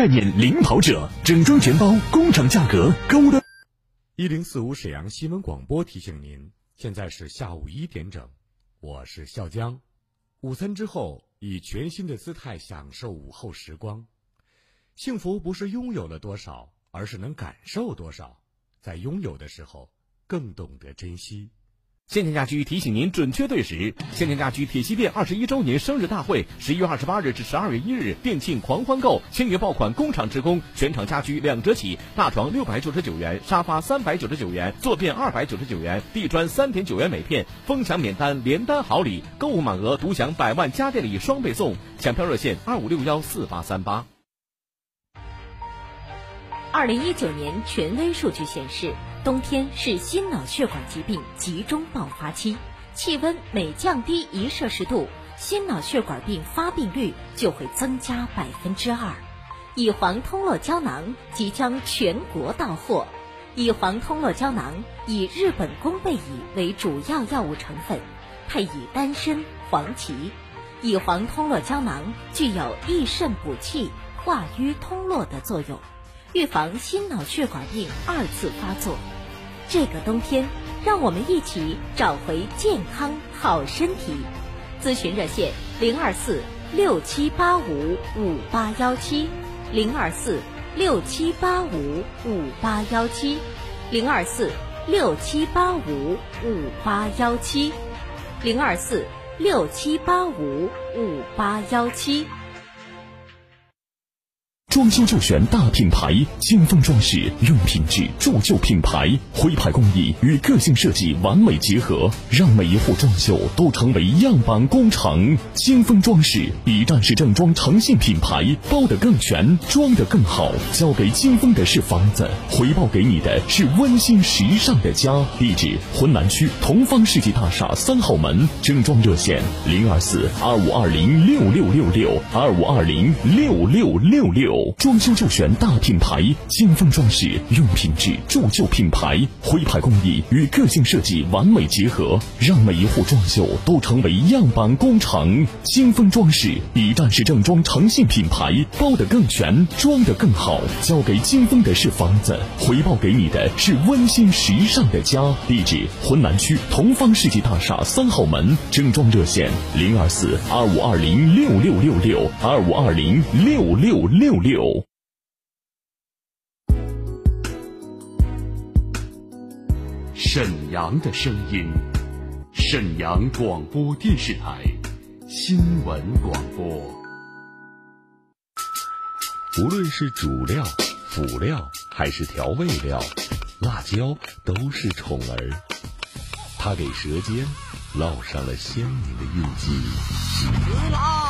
概念领跑者，整装全包，工厂价格，高端。一零四五沈阳新闻广播提醒您，现在是下午一点整，我是笑江。午餐之后，以全新的姿态享受午后时光。幸福不是拥有了多少，而是能感受多少。在拥有的时候，更懂得珍惜。先天家居提醒您准确对时。先天家居铁西店二十一周年生日大会，十一月二十八日至十二月一日，店庆狂欢购，千元爆款，工厂直供，全场家居两折起，大床六百九十九元，沙发三百九十九元，坐便二百九十九元，地砖三点九元每片，疯抢免单，连单好礼，购物满额独享百万家电礼双倍送，抢票热线二五六幺四八三八。二零一九年权威数据显示。冬天是心脑血管疾病集中爆发期，气温每降低一摄氏度，心脑血管病发病率就会增加百分之二。乙黄通络胶囊即将全国到货。乙黄通络胶囊以日本宫贝乙为主要药物成分，配以丹参、黄芪。乙黄通络胶囊具有益肾补气、化瘀通络的作用。预防心脑血管病二次发作。这个冬天，让我们一起找回健康好身体。咨询热线：零二四六七八五五八幺七，零二四六七八五五八幺七，零二四六七八五五八幺七，零二四六七八五五八幺七。装修就选大品牌，金风装饰用品质铸就品牌，徽派工艺与个性设计完美结合，让每一户装修都成为样板工程。金风装饰一站式正装诚信品牌，包得更全，装得更好。交给金风的是房子，回报给你的是温馨时尚的家。地址：浑南区同方世纪大厦三号门。正装热线：零二四二五二零六六六六二五二零六六六六。装修就选大品牌，金风装饰用品质铸就品牌，徽派工艺与个性设计完美结合，让每一户装修都成为样板工程。金风装饰一站式正装诚信品牌，包得更全，装得更好。交给金风的是房子，回报给你的是温馨时尚的家。地址：浑南区同方世纪大厦三号门。正装热线：零二四二五二零六六六六二五二零六六六六。六沈阳的声音，沈阳广播电视台新闻广播。无论是主料、辅料还是调味料，辣椒都是宠儿，它给舌尖烙上了鲜明的印记。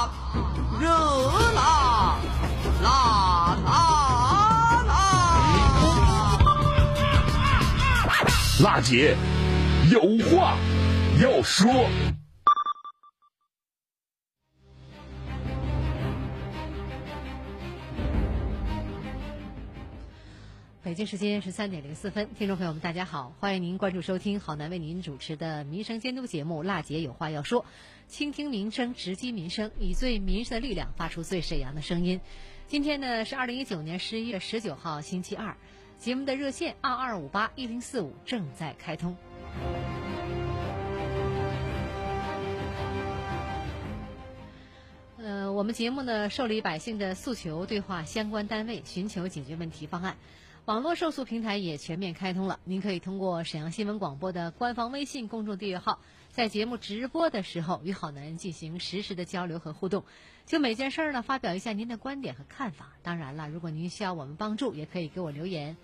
辣姐有话要说。北京时间十三点零四分，听众朋友们，大家好，欢迎您关注收听好男为您主持的民生监督节目《辣姐有话要说》，倾听民生，直击民生，以最民生的力量发出最沈阳的声音。今天呢是二零一九年十一月十九号，星期二，节目的热线二二五八一零四五正在开通。呃，我们节目呢受理百姓的诉求，对话相关单位，寻求解决问题方案。网络受诉平台也全面开通了，您可以通过沈阳新闻广播的官方微信公众订阅号，在节目直播的时候与好男人进行实时的交流和互动，就每件事儿呢发表一下您的观点和看法。当然了，如果您需要我们帮助，也可以给我留言。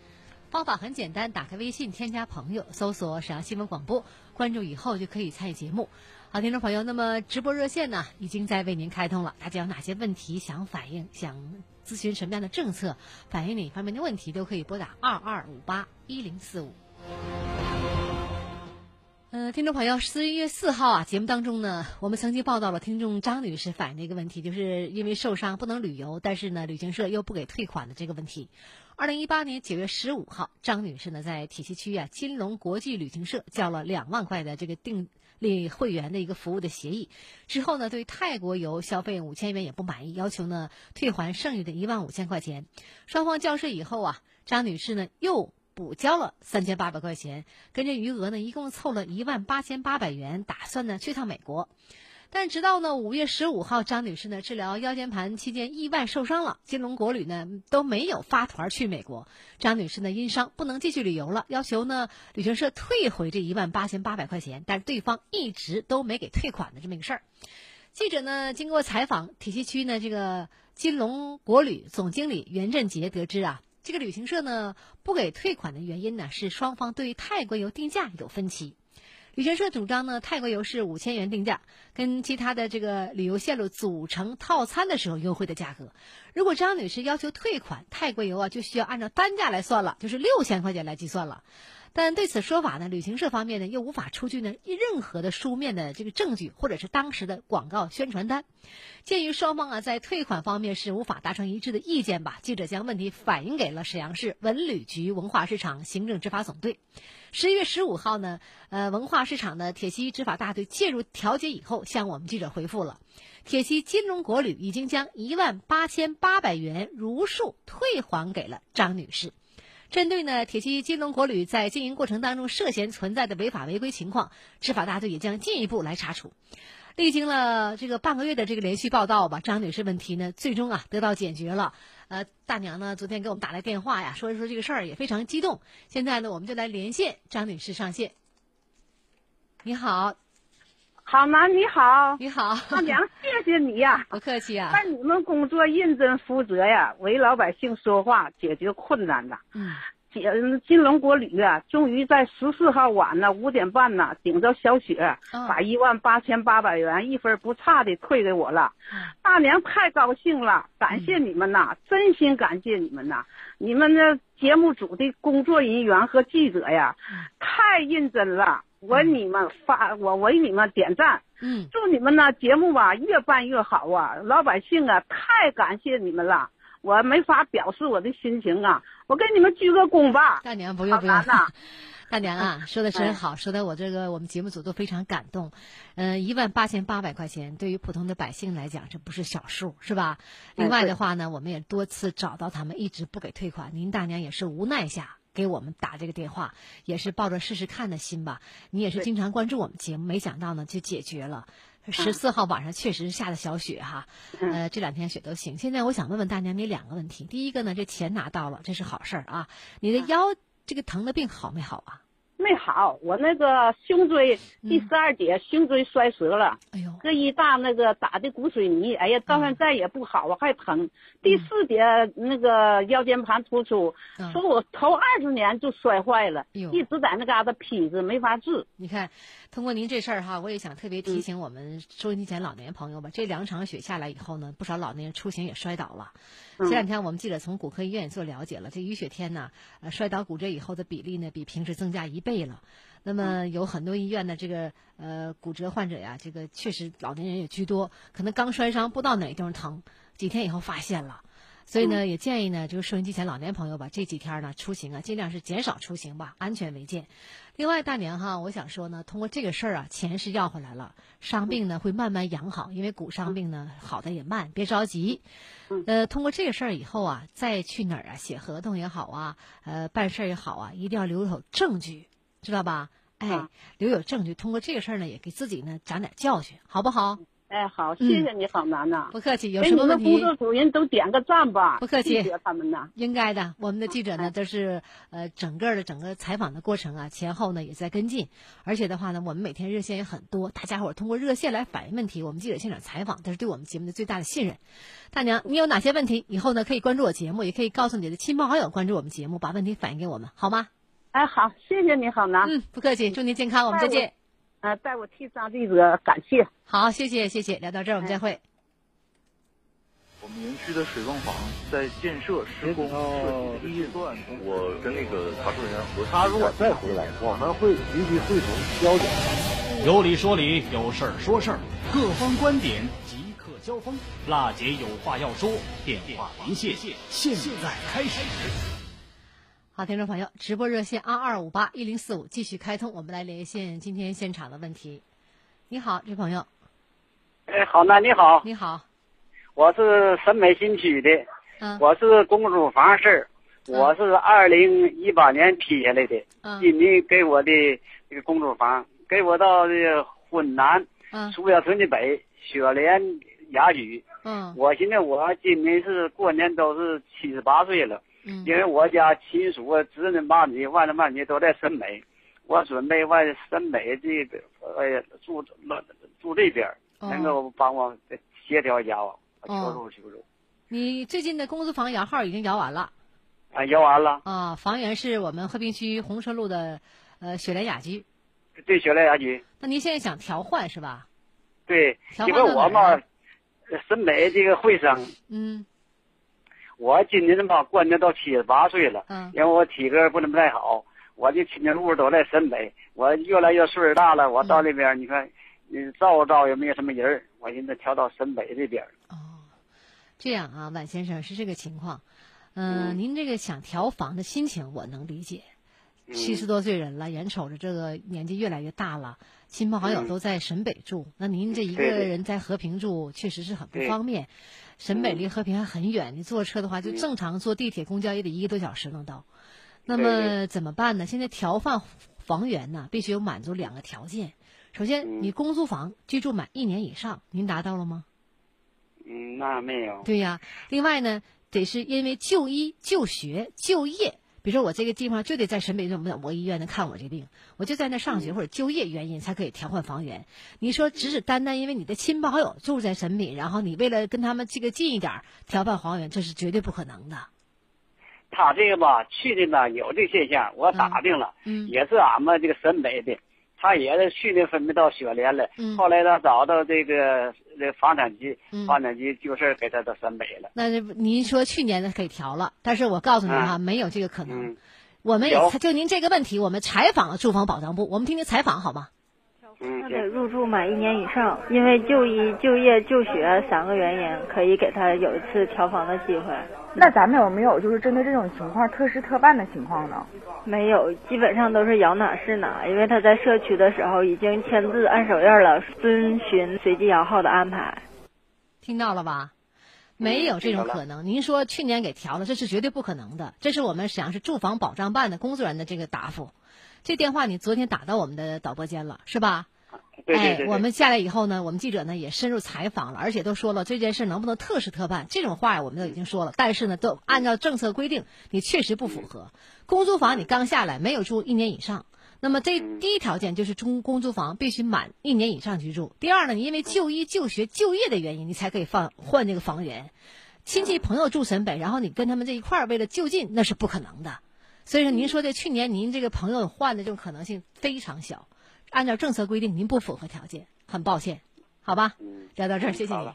方法很简单，打开微信，添加朋友，搜索沈阳新闻广播，关注以后就可以参与节目。好，听众朋友，那么直播热线呢已经在为您开通了，大家有哪些问题想反映、想咨询什么样的政策，反映哪方面的问题，都可以拨打二二五八一零四五。呃，听众朋友，十一月四号啊，节目当中呢，我们曾经报道了听众张女士反映的一个问题，就是因为受伤不能旅游，但是呢，旅行社又不给退款的这个问题。二零一八年九月十五号，张女士呢在铁西区啊金龙国际旅行社交了两万块的这个订。立会员的一个服务的协议之后呢，对泰国游消费五千元也不满意，要求呢退还剩余的一万五千块钱。双方交涉以后啊，张女士呢又补交了三千八百块钱，跟着余额呢一共凑了一万八千八百元，打算呢去趟美国。但直到呢五月十五号，张女士呢治疗腰间盘期间意外受伤了，金龙国旅呢都没有发团去美国。张女士呢因伤不能继续旅游了，要求呢旅行社退回这一万八千八百块钱，但是对方一直都没给退款的这么一个事儿。记者呢经过采访，铁西区呢这个金龙国旅总经理袁振杰得知啊，这个旅行社呢不给退款的原因呢是双方对泰国游定价有分歧。旅行社主张呢，泰国游是五千元定价，跟其他的这个旅游线路组成套餐的时候优惠的价格。如果张女士要求退款，泰国游啊就需要按照单价来算了，就是六千块钱来计算了。但对此说法呢，旅行社方面呢又无法出具呢任何的书面的这个证据，或者是当时的广告宣传单。鉴于双方啊在退款方面是无法达成一致的意见吧，记者将问题反映给了沈阳市文旅局文化市场行政执法总队。十一月十五号呢，呃，文化市场的铁西执法大队介入调解以后，向我们记者回复了，铁西金龙国旅已经将一万八千八百元如数退还给了张女士。针对呢铁西金龙国旅在经营过程当中涉嫌存在的违法违规情况，执法大队也将进一步来查处。历经了这个半个月的这个连续报道吧，张女士问题呢最终啊得到解决了。呃，大娘呢昨天给我们打来电话呀，说一说这个事儿也非常激动。现在呢我们就来连线张女士上线。你好，好男你好，你好，大娘谢谢你呀，不客气啊。但你们工作认真负责呀，为老百姓说话，解决困难呐。嗯。解金龙国旅啊，终于在十四号晚呢五点半呢，顶着小雪，把一万八千八百元一分不差的退给我了。大娘太高兴了，感谢你们呐，真心感谢你们呐！你们的节目组的工作人员和记者呀，太认真了，我你们发，我为你们点赞。嗯，祝你们呢节目吧越办越好啊！老百姓啊，太感谢你们了。我没法表示我的心情啊！我给你们鞠个躬吧。大娘不用不用，大娘啊，说的真好，说的我这个我们节目组都非常感动。嗯，一万八千八百块钱对于普通的百姓来讲，这不是小数，是吧？另外的话呢，我们也多次找到他们，一直不给退款。您大娘也是无奈下给我们打这个电话，也是抱着试试看的心吧。你也是经常关注我们节目，没想到呢就解决了。十四号晚上确实下的小雪哈，呃，这两天雪都行。现在我想问问大娘，你两个问题。第一个呢，这钱拿到了，这是好事儿啊。你的腰这个疼的病好没好啊？没好，我那个胸椎第十二节胸椎摔折了，哎呦，这一大那个打的骨水泥，哎呀，到现在也不好啊，还疼。第四节那个腰间盘突出，说我头二十年就摔坏了，一直在那嘎达劈着，没法治。你看，通过您这事儿哈，我也想特别提醒我们收音机前老年朋友吧，这两场雪下来以后呢，不少老年人出行也摔倒了。前两天我们记者从骨科医院做了解了，这雨雪天呢，呃，摔倒骨折以后的比例呢，比平时增加一倍了。那么有很多医院的这个呃骨折患者呀，这个确实老年人也居多，可能刚摔伤不知道哪地方疼，几天以后发现了。所以呢，也建议呢，就是收音机前老年朋友吧，这几天呢出行啊，尽量是减少出行吧，安全为健。另外，大娘哈，我想说呢，通过这个事儿啊，钱是要回来了，伤病呢会慢慢养好，因为骨伤病呢好的也慢，别着急。呃，通过这个事儿以后啊，再去哪儿啊写合同也好啊，呃办事儿也好啊，一定要留有证据，知道吧？哎，留有证据。通过这个事儿呢，也给自己呢长点教训，好不好？哎，好，谢谢你，好男呐。不客气，有什么问题工作组人都点个赞吧。不客气谢谢他们呐。应该的，我们的记者呢都是呃整个的整个采访的过程啊，前后呢也在跟进，而且的话呢，我们每天热线也很多，大家伙通过热线来反映问题，我们记者现场采访，这是对我们节目的最大的信任。大娘，你有哪些问题？以后呢可以关注我节目，也可以告诉你的亲朋好友关注我们节目，把问题反映给我们，好吗？哎，好，谢谢你，好男。嗯，不客气，祝您健康，我们再见。呃，代我替张记者感谢。好，谢谢谢谢，聊到这儿我们再会。我们园区的水泵房在建设施工设计阶段，我跟那个查证人员核他如果再回来，我们会立即会同交警。有理说理，有事儿说事儿，各方观点即刻交锋。辣姐有话要说，电话连线现在开始。好，听众朋友，直播热线二二五八一零四五继续开通，我们来连线今天现场的问题。你好，这朋友。哎，好那你好。你好。我是沈美新区的，嗯，我是公主房事儿，我是二零一八年批下来的，嗯，今年给我的这个公主房，给我到这个浑南，嗯，苏家屯的北雪莲雅居，嗯，我现在我今年是过年都是七十八岁了，嗯，因为我家亲属啊侄女妈咪、外甥妈咪都在沈北，我准备往沈北这个呃住住这边，哦、能够帮我协调一下我。求助求助！你最近的公租房摇号已经摇完了，啊，摇完了啊。房源是我们和平区红 sơn 路的呃雪莲雅居，对，雪莲雅居。那您现在想调换是吧？对，因为我嘛，沈北这个会生，嗯，我今年吧过年到七十八岁了，嗯，因为我体格不怎么太好，我的亲戚路都在沈北，我越来越岁数大了，我到那边、嗯、你看，嗯，照顾照顾也没有什么人我寻思调到沈北这边。哦。这样啊，万先生是这个情况，嗯、呃，您这个想调房的心情我能理解。七十多岁人了，眼瞅着这个年纪越来越大了，亲朋好友都在沈北住，那您这一个人在和平住，确实是很不方便。沈北离和平还很远，你坐车的话，就正常坐地铁、公交也得一个多小时能到。那么怎么办呢？现在调换房源呢，必须有满足两个条件。首先，你公租房居住满一年以上，您达到了吗？嗯，那没有。对呀，另外呢，得是因为就医、就学、就业，比如说我这个地方就得在沈北某某医院能看我这病，我就在那上学或者就业原因才可以调换房源。你说只是单单因为你的亲朋好友住在沈北，然后你为了跟他们这个近一点调换房源，这是绝对不可能的。他这个吧，去的呢有这现象，我打听了，嗯，也是俺们这个沈北的。他也是去年分配到雪莲了，嗯、后来他找到这个这房产局，嗯、房产局就是给他的三倍了。那您说去年的可以调了，但是我告诉您哈，嗯、没有这个可能。我们也就您这个问题，我们采访了住房保障部，我们听听采访好吗？嗯，得入住满一年以上，因为就医、就业、就学三个原因，可以给他有一次调房的机会。那咱们有没有就是针对这种情况特事特办的情况呢？没有，基本上都是摇哪是哪，因为他在社区的时候已经签字按手印了，遵循随机摇号的安排。听到了吧？没有这种可能。您说去年给调了，这是绝对不可能的。这是我们沈阳市住房保障办的工作人员的这个答复。这电话你昨天打到我们的导播间了，是吧？对对对哎，我们下来以后呢，我们记者呢也深入采访了，而且都说了这件事能不能特事特办，这种话呀我们都已经说了。但是呢，都按照政策规定，你确实不符合。公租房你刚下来没有住一年以上，那么这第一条件就是中公租房必须满一年以上居住。第二呢，你因为就医、就学、就业的原因，你才可以放换这个房源。亲戚朋友住沈北，然后你跟他们这一块儿为了就近，那是不可能的。所以说，您说这去年您这个朋友换的这种可能性非常小。按照政策规定，您不符合条件，很抱歉，好吧？聊到这儿，谢谢你。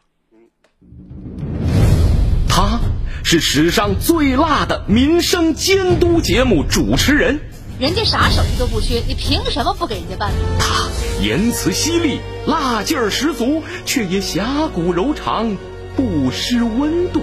他是史上最辣的民生监督节目主持人，人家啥手艺都不缺，你凭什么不给人家办？他言辞犀利，辣劲儿十足，却也侠骨柔肠，不失温度。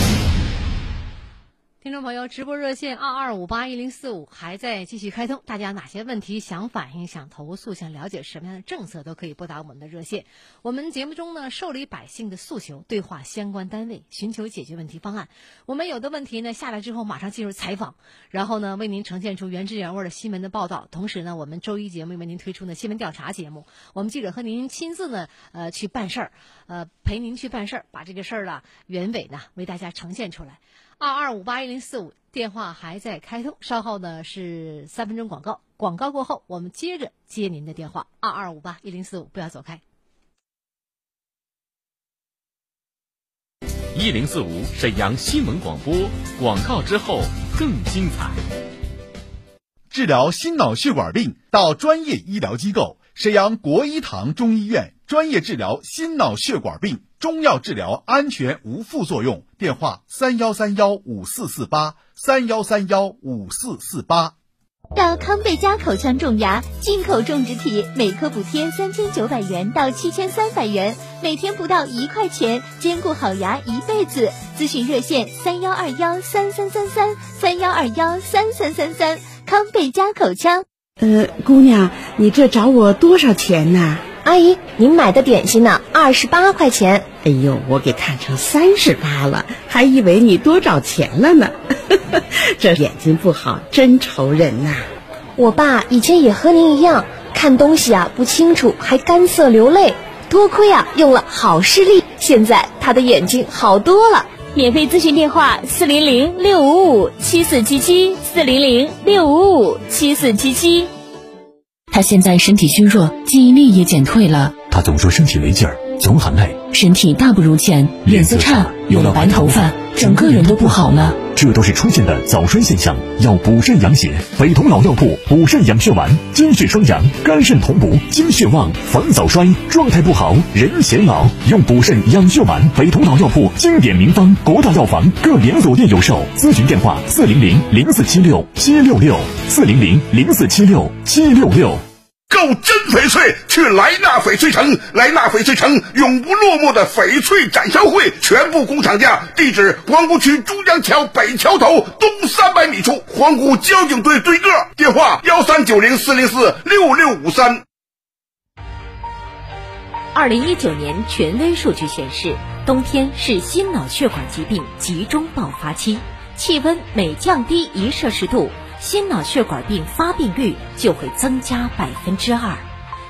听众朋友，直播热线二二五八一零四五还在继续开通，大家哪些问题想反映、想投诉、想了解什么样的政策，都可以拨打我们的热线。我们节目中呢，受理百姓的诉求，对话相关单位，寻求解决问题方案。我们有的问题呢，下来之后马上进入采访，然后呢，为您呈现出原汁原味的新闻的报道。同时呢，我们周一节目为您推出呢新闻调查节目，我们记者和您亲自呢，呃，去办事儿，呃，陪您去办事儿，把这个事儿呢原委呢为大家呈现出来。二二五八一零四五电话还在开通，稍后呢是三分钟广告，广告过后我们接着接您的电话。二二五八一零四五，不要走开。一零四五沈阳新闻广播，广告之后更精彩。治疗心脑血管病到专业医疗机构，沈阳国医堂中医院专业治疗心脑血管病。中药治疗安全无副作用，电话三幺三幺五四四八三幺三幺五四四八。到康贝佳口腔种牙，进口种植体，每颗补贴三千九百元到七千三百元，每天不到一块钱，兼顾好牙一辈子。咨询热线三幺二幺三三三三三幺二幺三三三三。康贝佳口腔。呃，姑娘，你这找我多少钱呢？阿姨，您买的点心呢？二十八块钱。哎呦，我给看成三十八了，还以为你多找钱了呢。这眼睛不好，真愁人呐。我爸以前也和您一样，看东西啊不清楚，还干涩流泪。多亏啊用了好视力，现在他的眼睛好多了。免费咨询电话：四零零六五五七四七七，四零零六五五七四七七。他现在身体虚弱，记忆力也减退了。他总说身体没劲儿，总喊累，身体大不如前，脸色差，有了白头发，整个人都不好了。这都是出现的早衰现象，要补肾养血。北同老药铺补肾养血丸，精血双阳，肝肾同补，精血旺，防早衰。状态不好，人显老，用补肾养血丸。北同老药铺经典名方，国大药房各连锁店有售。咨询电话：四零零零四七六七六六，四零零零四七六七六六。购真翡翠去莱纳翡翠城，莱纳翡翠城永不落幕的翡翠展销会，全部工厂价。地址：皇姑区珠江桥北桥头东三百米处，皇姑交警队对个。电话：幺三九零四零四六六五三。二零一九年权威数据显示，冬天是心脑血管疾病集中爆发期，气温每降低一摄氏度。心脑血管病发病率就会增加百分之二。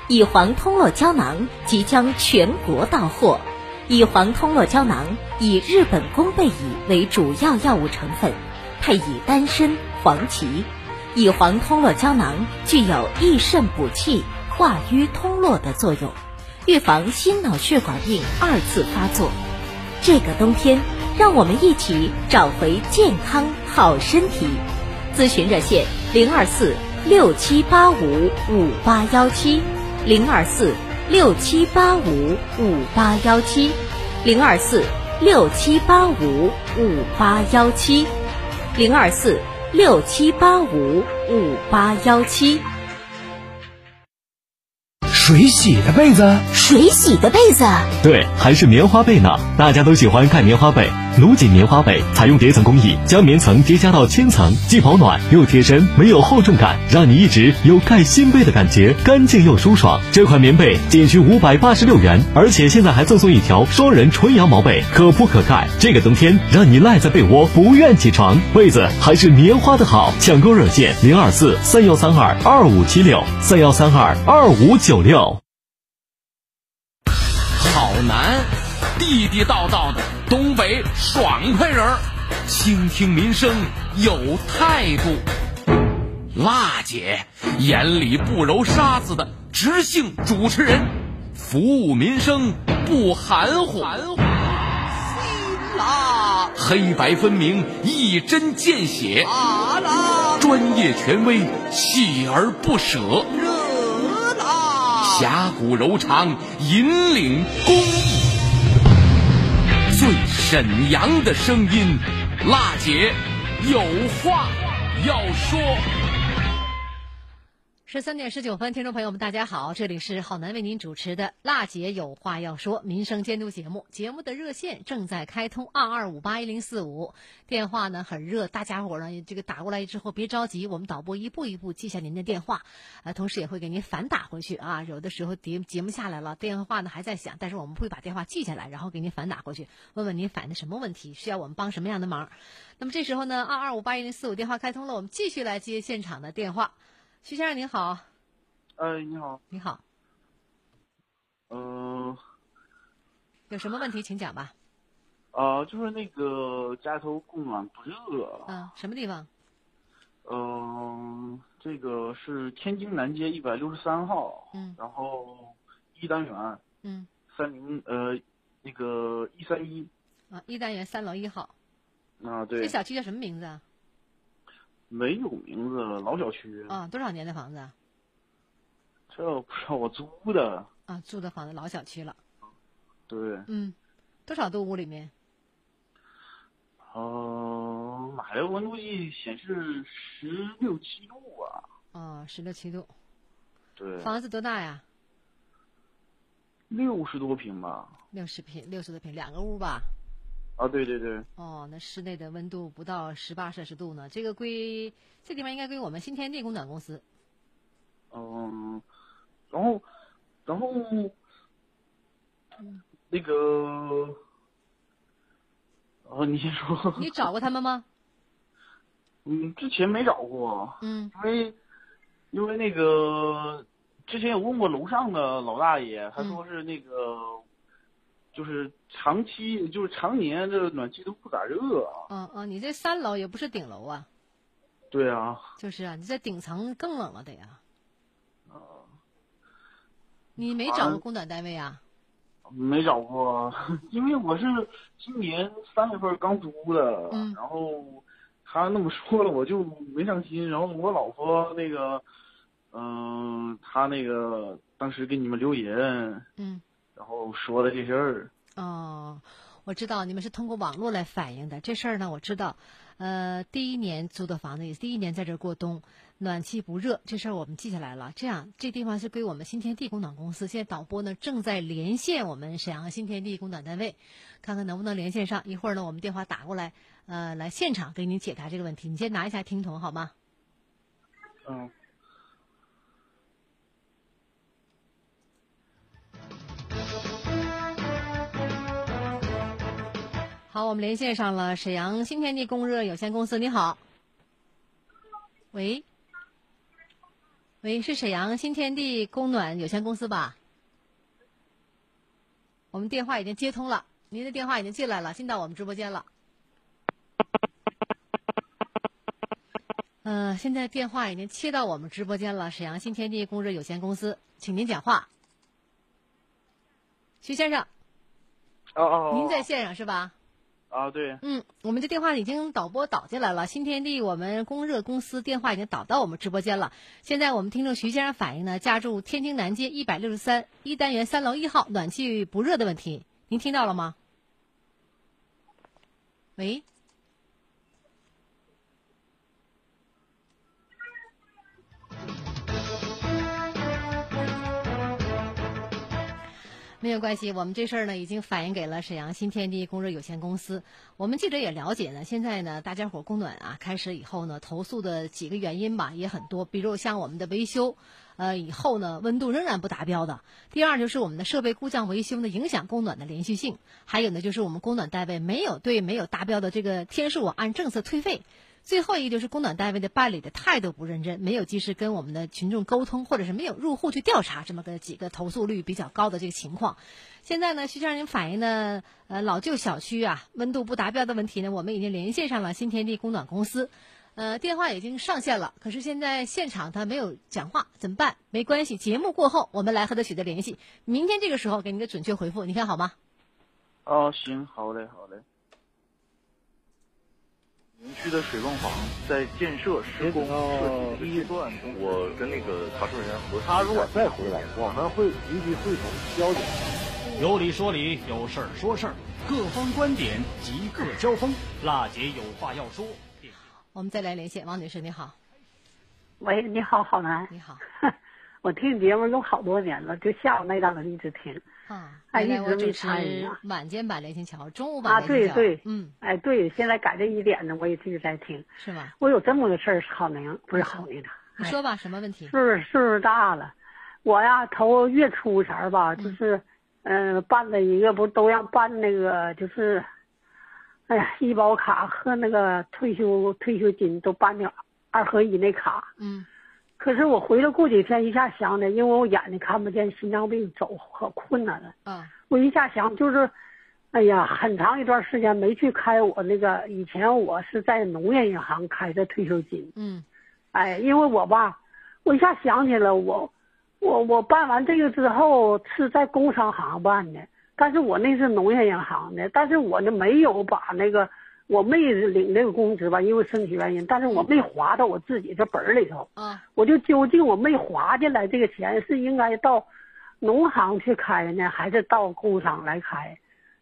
乙黄通络胶囊即将全国到货。乙黄通络胶囊以日本宫贝乙为主要药物成分，配以丹参、黄芪。乙黄通络胶囊具有益肾补气、化瘀通络的作用，预防心脑血管病二次发作。这个冬天，让我们一起找回健康好身体。咨询热线零二四六七八五五八幺七，零二四六七八五五八幺七，零二四六七八五五八幺七，零二四六七八五五八幺七。水洗的被子，水洗的被子，对，还是棉花被呢？大家都喜欢盖棉花被。卢锦棉花被采用叠层工艺，将棉层叠加到千层，既保暖又贴身，没有厚重感，让你一直有盖新被的感觉，干净又舒爽。这款棉被仅需五百八十六元，而且现在还赠送一条双人纯羊毛被，可铺可盖。这个冬天让你赖在被窝不愿起床，被子还是棉花的好。抢购热线零二四三幺三二二五七六三幺三二二五九六。好难，地地道道的东北爽快人儿，倾听民生有态度。辣姐眼里不揉沙子的直性主持人，服务民生不含糊。黑白分明，一针见血。专业权威，锲而不舍。热啦，侠骨柔肠，引领公益。最沈阳的声音，辣姐有话要说。十三点十九分，听众朋友们，大家好，这里是好男为您主持的《辣姐有话要说》民生监督节目。节目的热线正在开通，二二五八一零四五，电话呢很热，大家伙呢这个打过来之后别着急，我们导播一步一步记下您的电话，呃，同时也会给您反打回去啊。有的时候节节目下来了，电话呢还在响，但是我们会把电话记下来，然后给您反打过去，问问您反映的什么问题，需要我们帮什么样的忙。那么这时候呢，二二五八一零四五电话开通了，我们继续来接现场的电话。徐先生您好，哎，你好，你好，嗯，有什么问题请讲吧。啊，就是那个家里头供暖不热。嗯，什么地方？嗯，这个是天津南街一百六十三号。嗯。然后一单元。嗯。三零呃，那个一三一。啊，一单元三楼一号。啊，对。这小区叫什么名字啊？没有名字，老小区啊，多少年的房子？这不知道，我租的啊，租的房子，老小区了。对。嗯，多少度屋里面？呃，买的温度计显示十六七度啊。啊，十六七度。对。房子多大呀？六十多平吧。六十平，六十多平，两个屋吧。啊，对对对。哦，那室内的温度不到十八摄氏度呢，这个归这地方应该归我们新天地供暖公司。嗯，然后，然后，嗯，那个，哦，你先说。你找过他们吗？嗯，之前没找过。嗯。因为，因为那个之前有问过楼上的老大爷，他说是那个。就是长期，就是常年，这暖气都不咋热啊。嗯嗯，你这三楼也不是顶楼啊。对啊。就是啊，你在顶层更冷了得呀。哦。你没找过供暖单位啊？没找过，因为我是今年三月份刚租的，嗯，然后他那么说了，我就没上心。然后我老婆那个，嗯，他那个当时给你们留言，嗯。然后说的这事儿哦，我知道你们是通过网络来反映的这事儿呢。我知道，呃，第一年租的房子也是第一年在这儿过冬，暖气不热，这事儿我们记下来了。这样，这地方是归我们新天地供暖公司。现在导播呢正在连线我们沈阳新天地供暖单位，看看能不能连线上。一会儿呢，我们电话打过来，呃，来现场给您解答这个问题。你先拿一下听筒好吗？嗯。好，我们连线上了沈阳新天地供热有限公司，你好。喂，喂，是沈阳新天地供暖有限公司吧？我们电话已经接通了，您的电话已经进来了，进到我们直播间了。嗯，现在电话已经切到我们直播间了，沈阳新天地供热有限公司，请您讲话。徐先生。哦哦。您在线上是吧？啊，对，嗯，我们的电话已经导播导进来了，新天地我们供热公司电话已经导到我们直播间了。现在我们听众徐先生反映呢，家住天津南街一百六十三一单元三楼一号，暖气不热的问题，您听到了吗？喂。没有关系，我们这事儿呢已经反映给了沈阳新天地供热有限公司。我们记者也了解呢，现在呢大家伙供暖啊开始以后呢，投诉的几个原因吧也很多，比如像我们的维修，呃以后呢温度仍然不达标的；第二就是我们的设备故障维修呢影响供暖的连续性；还有呢就是我们供暖单位没有对没有达标的这个天数啊按政策退费。最后一个就是供暖单位的办理的态度不认真，没有及时跟我们的群众沟通，或者是没有入户去调查，这么个几个投诉率比较高的这个情况。现在呢，徐先生反映的呃老旧小区啊温度不达标的问题呢，我们已经连线上了新天地供暖公司，呃电话已经上线了，可是现在现场他没有讲话，怎么办？没关系，节目过后我们来和他取得联系，明天这个时候给您个准确回复，你看好吗？哦，行，好嘞，好嘞。园区的水泵房在建设施工设计第一段，我跟那个查收人员核他如果再回来，我们会立即会同交警。有理说理，有事儿说事儿，各方观点即刻交锋。辣姐有话要说。我们再来连线，王女士，你好。喂，你好，郝楠。你好，我听节目有好多年了，就下午那档一直听。啊，哎，一直没参与啊。晚间版连心桥，中午版啊，连心桥。对对，嗯，哎对，现在改这一点呢，我也继续在听。是吧？我有这么个事儿，好宁不是好宁的，你说吧，什么问题？岁数岁数大了，我呀头月初前儿吧，嗯就是嗯、呃办了一个不都让办那个就是，哎呀医保卡和那个退休退休金都办的二合一那卡。嗯。可是我回来过几天，一下想的，因为我眼睛看不见，心脏病走可困难了。啊。我一下想就是，哎呀，很长一段时间没去开我那个，以前我是在农业银行开的退休金。嗯。哎，因为我吧，我一下想起了我，我我办完这个之后是在工商行办的，但是我那是农业银行的，但是我呢没有把那个我没领这个工资吧，因为身体原因，但是我没划到我自己这本儿里头。啊。我就究竟我没划进来这个钱是应该到农行去开呢，还是到工商来开？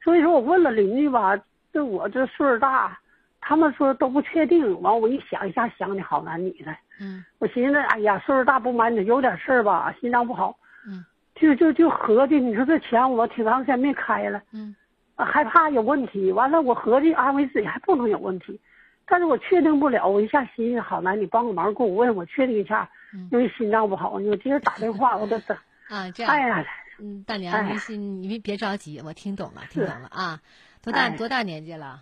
所以说我问了邻居吧，这我这岁数大，他们说都不确定。完我一想一下想的好男女的，嗯我寻思，哎呀，岁数大不瞒你，有点事儿吧，心脏不好，嗯，就就就合计，你说这钱我挺长时间没开了，嗯，害怕有问题。完了，我合计安慰自己还不能有问题，但是我确定不了。我一下寻思，好来，你帮个忙，给我问，我确定一下，因为心脏不好，我今儿打电话，我都等。啊，这样。哎呀，嗯，大娘，哎您心，你别别着急，我听懂了，听懂了啊。多大哎多大年纪了？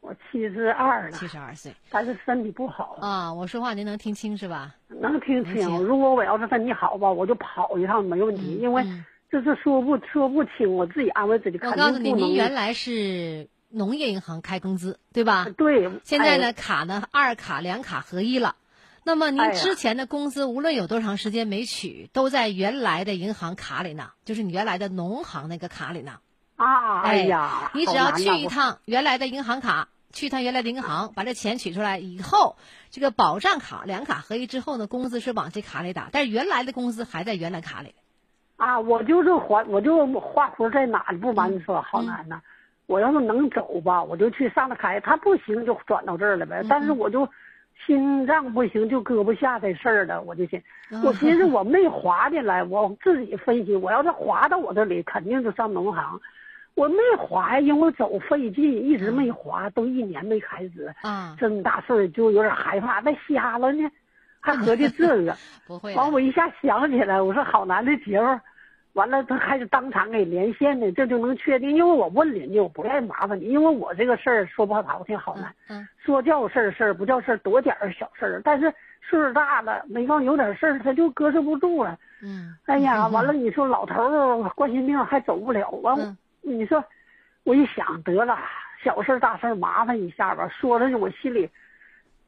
我七十二了，七十二岁，但是身体不好啊。我说话您能听清是吧？能听清。听如果我要是身体好吧，我就跑一趟没问题，因为这是说不说不清，我自己安慰自己。我告诉你，您原来是农业银行开工资，对吧？对。现在呢，哎卡呢二卡两卡合一了。那么您之前的工资无论有多长时间没取，都在原来的银行卡里呢，就是你原来的农行那个卡里呢。啊，哎哎呀，你只要去一趟原来的银行卡，去一趟原来的银行，把这钱取出来以后，这个保障卡两卡合一之后呢，工资是往这卡里打，但是原来的工资还在原来卡里。啊，我就是还，我就花活在哪里不瞒你嗯说，好难呐。我要是能走吧，我就去上那开，他不行就转到这儿了呗。嗯但是我就心脏不行，就搁不下这事儿了，我就寻，嗯我寻思我没划进来，我自己分析，我要是划到我这里，肯定就上农行。我没划呀，因为我走费劲，一直没划，都一年没开支。啊，这么大岁数就有点害怕，那瞎了呢，还合计这个。不会。完，我一下想起来，我说好难的节目，完了他还是当场给连线的，这就能确定。因为我问邻居，我不愿意麻烦你，因为我这个事儿说不好听好难，嗯，说叫事儿事儿，不叫事儿多点儿小事儿。但是岁数大了，每当有点事儿，他就搁置不住了。嗯，哎呀，完了，你说老头儿冠心病还走不了，完、嗯你说，我一想得了，小事儿大事儿麻烦一下吧，说的我心里。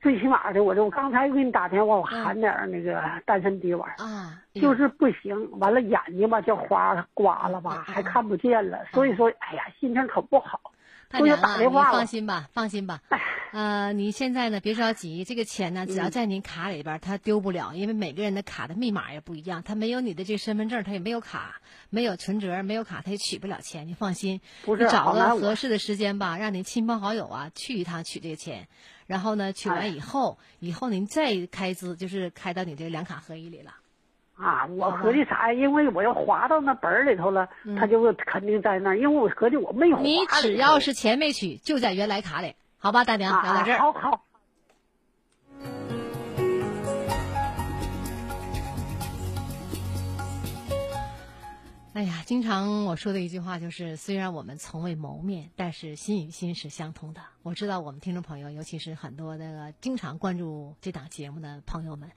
最起码的，我就我刚才给你打电话，我含点儿那个丹参滴丸啊，就是不行。完了眼睛吧，叫花刮了吧，还看不见了。所以说，哎呀，心情可不好。大打电话放心吧，放心吧。呃，你现在呢，别着急，这个钱呢，只要在您卡里边儿，它丢不了，因为每个人的卡的密码也不一样，他没有你的这个身份证，他也没有卡，没有存折，没有卡，他也取不了钱。你放心，不是你找个合适的时间吧，让你亲朋好友啊去一趟取这个钱，然后呢，取哎完以后，以后您再开支就是开到你这个两卡合一里了。啊，我合计啥呀？因为我要划到那本儿里头了，他就肯定在那儿。因为我合计我没划嗯你。只要是钱没取，就在原来卡里，好吧，大娘，啊聊到这儿。好好。哎呀，经常我说的一句话就是，虽然我们从未谋面，但是心与心是相通的。我知道我们听众朋友，尤其是很多那个经常关注这档节目的朋友们，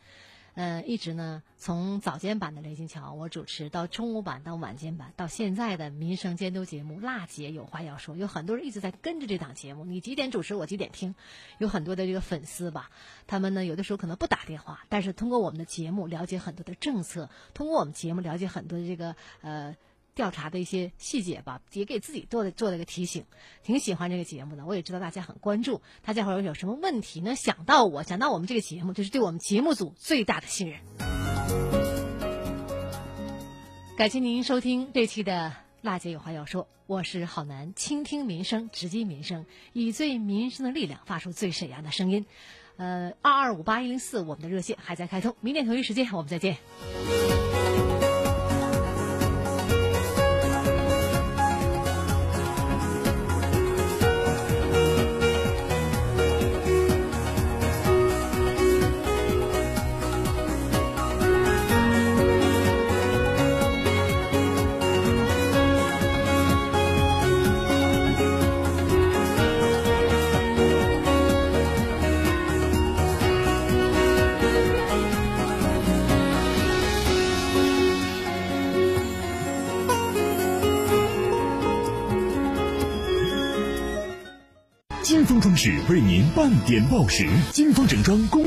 呃，一直呢从早间版的雷金桥我主持到中午版到晚间版，到现在的民生监督节目《娜姐有话要说》，有很多人一直在跟着这档节目，你几点主持我几点听，有很多的这个粉丝吧，他们呢有的时候可能不打电话，但是通过我们的节目了解很多的政策，通过我们节目了解很多的这个呃。调查的一些细节吧，也给自己做了做了一个提醒。挺喜欢这个节目的，我也知道大家很关注。大家伙儿有什么问题呢？想到我，想到我们这个节目，就是对我们节目组最大的信任。感谢您收听这期的《辣姐有话要说》，我是郝楠，倾听民生，直击民生，以最民生的力量发出最沈阳的声音。呃，二二五八一零四，我们的热线还在开通。明天同一时间，我们再见。只为您半点报时。金风整装工